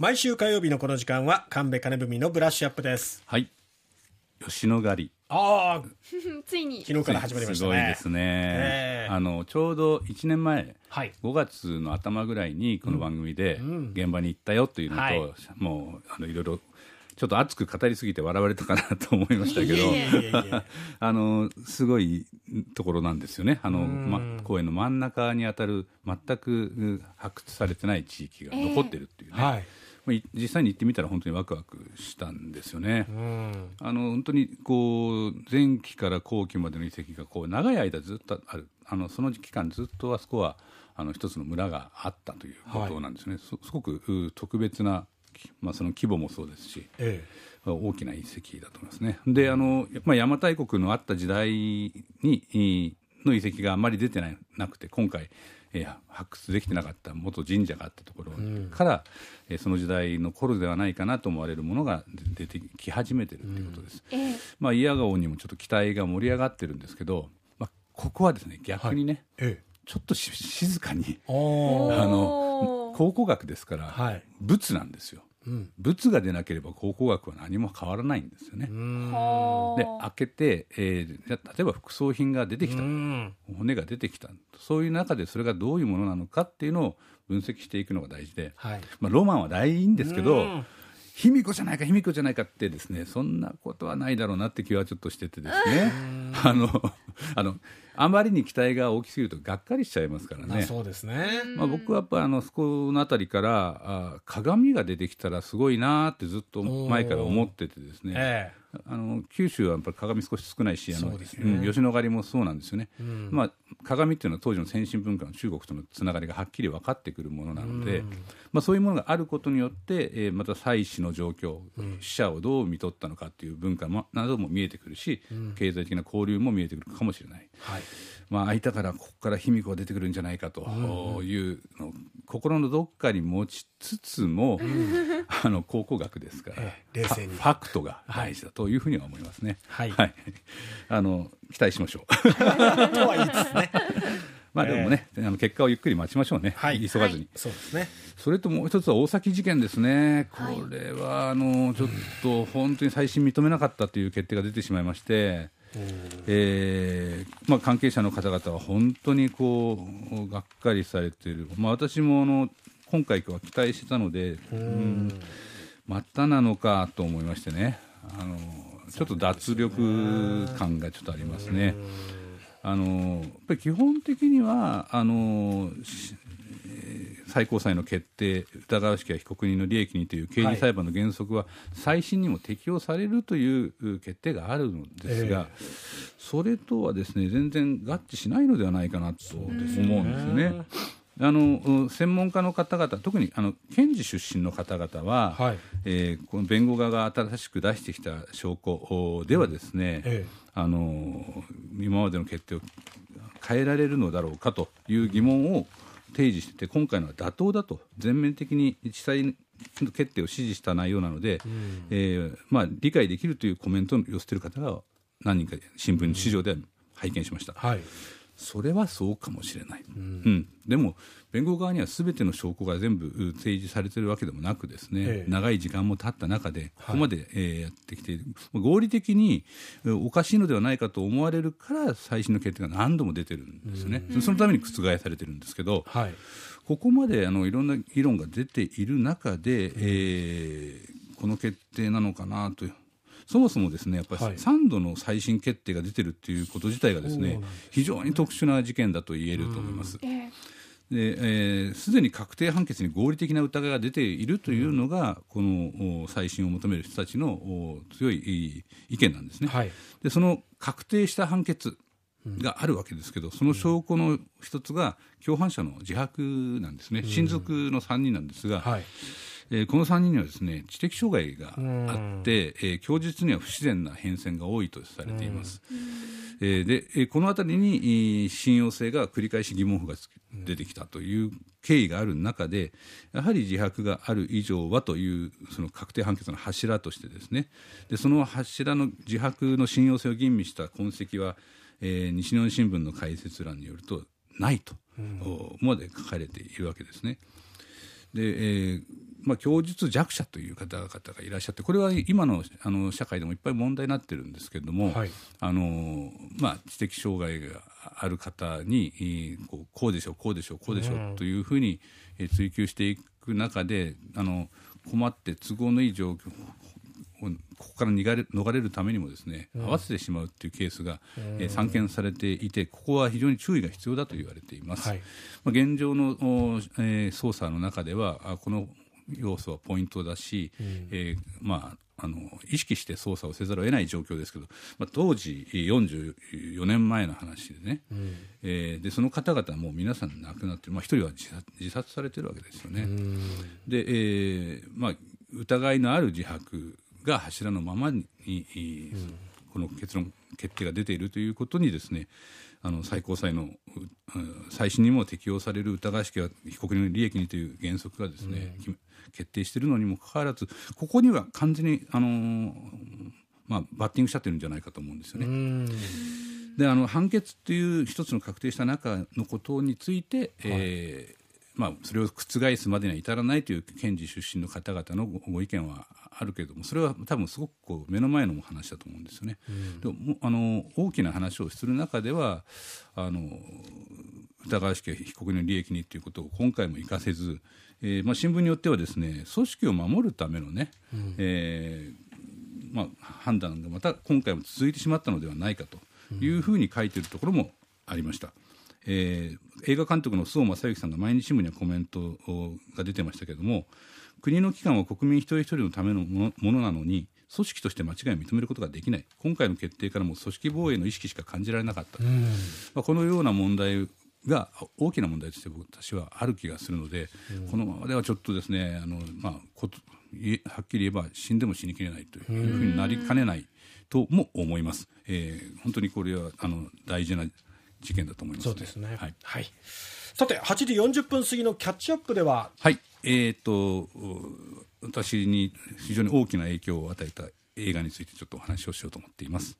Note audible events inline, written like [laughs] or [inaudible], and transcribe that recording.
毎週火曜日のこの時間は神戸金文のブラッシュアップです。はい。吉野ヶ里。ああ [laughs] ついに。昨日から始まりましたね。すごいですね、ええ。あのちょうど1年前はい。5月の頭ぐらいにこの番組でん。現場に行ったよというのと、はい。もうあのいろいろちょっと熱く語りすぎて笑われたかなと思いましたけど [laughs] あのすごいところなんですよね。あの、うん。ま、公園の真ん中にあたる全くう発掘されてない地域が残ってるっていうね、はいまあい実際に行ってみたら本当にワクワクしたんですよね。うん。あの本当にこう前期から後期までの遺跡がこう長い間ずっとある。あのその期間ずっとあそこはあの一つの村があったということなんですね、すすごくう特別な、まあ、その規模もそうですしえ大きな遺跡だと思いますね。であの、まあ、邪馬台国のあった時代にいの遺跡があまり出てなくて今回、えー発掘できてなかった元神社があったところから、えーその時代の頃ではないかなと思われるものが出てき始めてるということです。ええ。まあ、イヤガオにもちょっと期待が盛り上がってるんですけど、まあ、ここはですね逆にね、ええ。ちょっとし静かにあおのー。考古学ですから、はい。仏なんですようん。仏が出なければ考古学は何も変わらないんですよね。で開けて、えーじゃあ例えば副葬品が出てきた、うん。骨が出てきた。そういう中でそれがどういうものなのかっていうのを分析していくのが大事で、はい。まあ、ロマンは大いいんですけどうん。卑弥呼じゃないか卑弥呼じゃないかってですねそんなことはないだろうなって気はちょっとしててですね。あのあのあまりに期待が大きすぎるとがっかりしちゃいますからね。まあそうですね。まあ、僕はやっぱあのそこの辺りからあ鏡が出てきたらすごいなーってずっと前から思っててですね、えあの九州はやっぱり鏡少し少ないしあのね。うん吉野ヶ里もそうなんですよね、ん。まあ、鏡っていうのは当時の先進文化の中国とのつながりがはっきり分かってくるものなので、まあ、そういうものがあることによって、えーまた祭祀の状況、死者をどう見とったのかっていう文化もなども見えてくるし、経済的な交流も見えてくるかもしれない。えはい。まあ、開いたからここから卑弥呼が出てくるんじゃないかというのを心のどっかに持ちつつも、[laughs] あの考古学ですから、えファクトが大事だというふうには思いますね。はい。[laughs] あの期待しましょう。[laughs] とは言いつつね。[laughs] まあでもね、あの結果をゆっくり待ちましょうね、はい。急がずに、そうですね。それともう一つは大崎事件ですね、これはあのちょっと本当に再審認めなかったという決定が出てしまいまして、えーまあ、関係者の方々は本当にこうがっかりされている、まあ、私もあの今回は期待してたので、うんまたなのかと思いましてね、あのちょっと脱力感がちょっとありますね。あのやっぱり基本的にはあの最高裁の決定疑わしきは被告人の利益にという刑事裁判の原則は再審にも適用されるというう決定があるのですが、それとはですね全然合致しないのではないかなと思うんですよね。あのうん専門家の方々特にあの検事出身の方々は、はい。えーこの弁護側が新しく出してきた証拠おではですね、ええ。あの今までの決定を変えられるのだろうかという疑問を提示してて今回のは妥当だと全面的に地裁決定を支持した内容なので、えーまあ、理解できるというコメントを寄せている方が何人か新聞市場では拝見しました。はいそれはそうかもしれない、うん。でも弁護側にはすべての証拠が全部う提示されているわけでもなくですね、ええ。長い時間も経った中でここまで、えーやってきている。合理的にえおかしいのではないかと思われるから最新の決定が何度も出てるんですよね、そのために覆されてるんですけど、はい。ここまであのいろんな議論が出ている中で、えーこの決定なのかなという。そもそもですねやっぱりはい。3度の再審決定が出てるっていうこと自体がですねそうなんです。非常に特殊な事件だと言えると思います。ええ。で、えーすでに確定判決に合理的な疑いが出ているというのが、このお再審を求める人たちのお強い意見なんですね。はい。でその確定した判決があるわけですけど、その証拠の一つが共犯者の自白なんですね、親族の3人なんですが、はいえーこの3人にはですね知的障害があうんって、えー供述には不自然な変遷が多いとされています。えーでえーこのあたりにえー信用性が繰り返し疑問符がつ出てきたという経緯がある中でやはり自白がある以上はというその確定判決の柱としてですねでその柱の自白の信用性を吟味した痕跡は、えー西日本新聞の解説欄によるとないと、おまで書かれているわけですね。で、えーまあ、供述弱者という方々がいらっしゃってこれは今のあの社会でもいっぱい問題になってるんですけれども、はい、あのまあ、知的障害がある方にこうこうでしょうこうでしょうこうでしょうというふうに追求していく中であの困って都合のいい状況ここから逃れ逃れるためにもですね、合わせてしまうというケースが、えー、散見されていて、ここは非常に注意が必要だと言われています。はい、まあ、現状の、えー、捜査の中では、この要素はポイントだし、うん、えー、まああの意識して捜査をせざるを得ない状況ですけど、まあ、当時44年前の話でね、うん、えー、でその方々はもう皆さん亡くなって、まあ、1人は自殺自殺されてるわけですよね。で、えーまあ、疑いのある自白が柱のままに、うん、この結論決定が出ているということにですねあの最高裁の再審にも適用される疑わしきは被告人の利益にという原則がですね、うん、決定しているのにもかかわらずここには完全に、あのー、まあ、バッティングしちゃってるんじゃないかと思うんですよね。であの判決という一つの確定した中のことについて、はい、えーまあ、それを覆すまでには至らないという検事出身の方々のご意見はあるけれどもそれは多分すごくこう目の前の話だと思うんですよね。うん、でもあの大きな話をする中ではあの疑わしき被告の利益にということを今回も生かせず、えーまあ、新聞によってはですね組織を守るためのね、うん、えー、まあ、判断がまた今回も続いてしまったのではないかというふうに書いているところもありました。えー、映画監督の周防正行さんが毎日新聞にはコメントが出てましたけれども国の機関は国民一人一人のためのものなのに組織として間違いを認めることができない。今回の決定からも組織防衛の意識しか感じられなかった、まあ、このような問題が大きな問題として私はある気がするので、このままではちょっとですねあの、まあ、ことはっきり言えば死んでも死にきれないというふうになりかねないとも思います。えー、本当にこれはあの大事な事件だと思います、ね、そうですね。はい。はい、さて、8時40分過ぎのキャッチアップでは。はい。えっ、ー、と、私に非常に大きな影響を与えた映画についてちょっとお話をしようと思っています。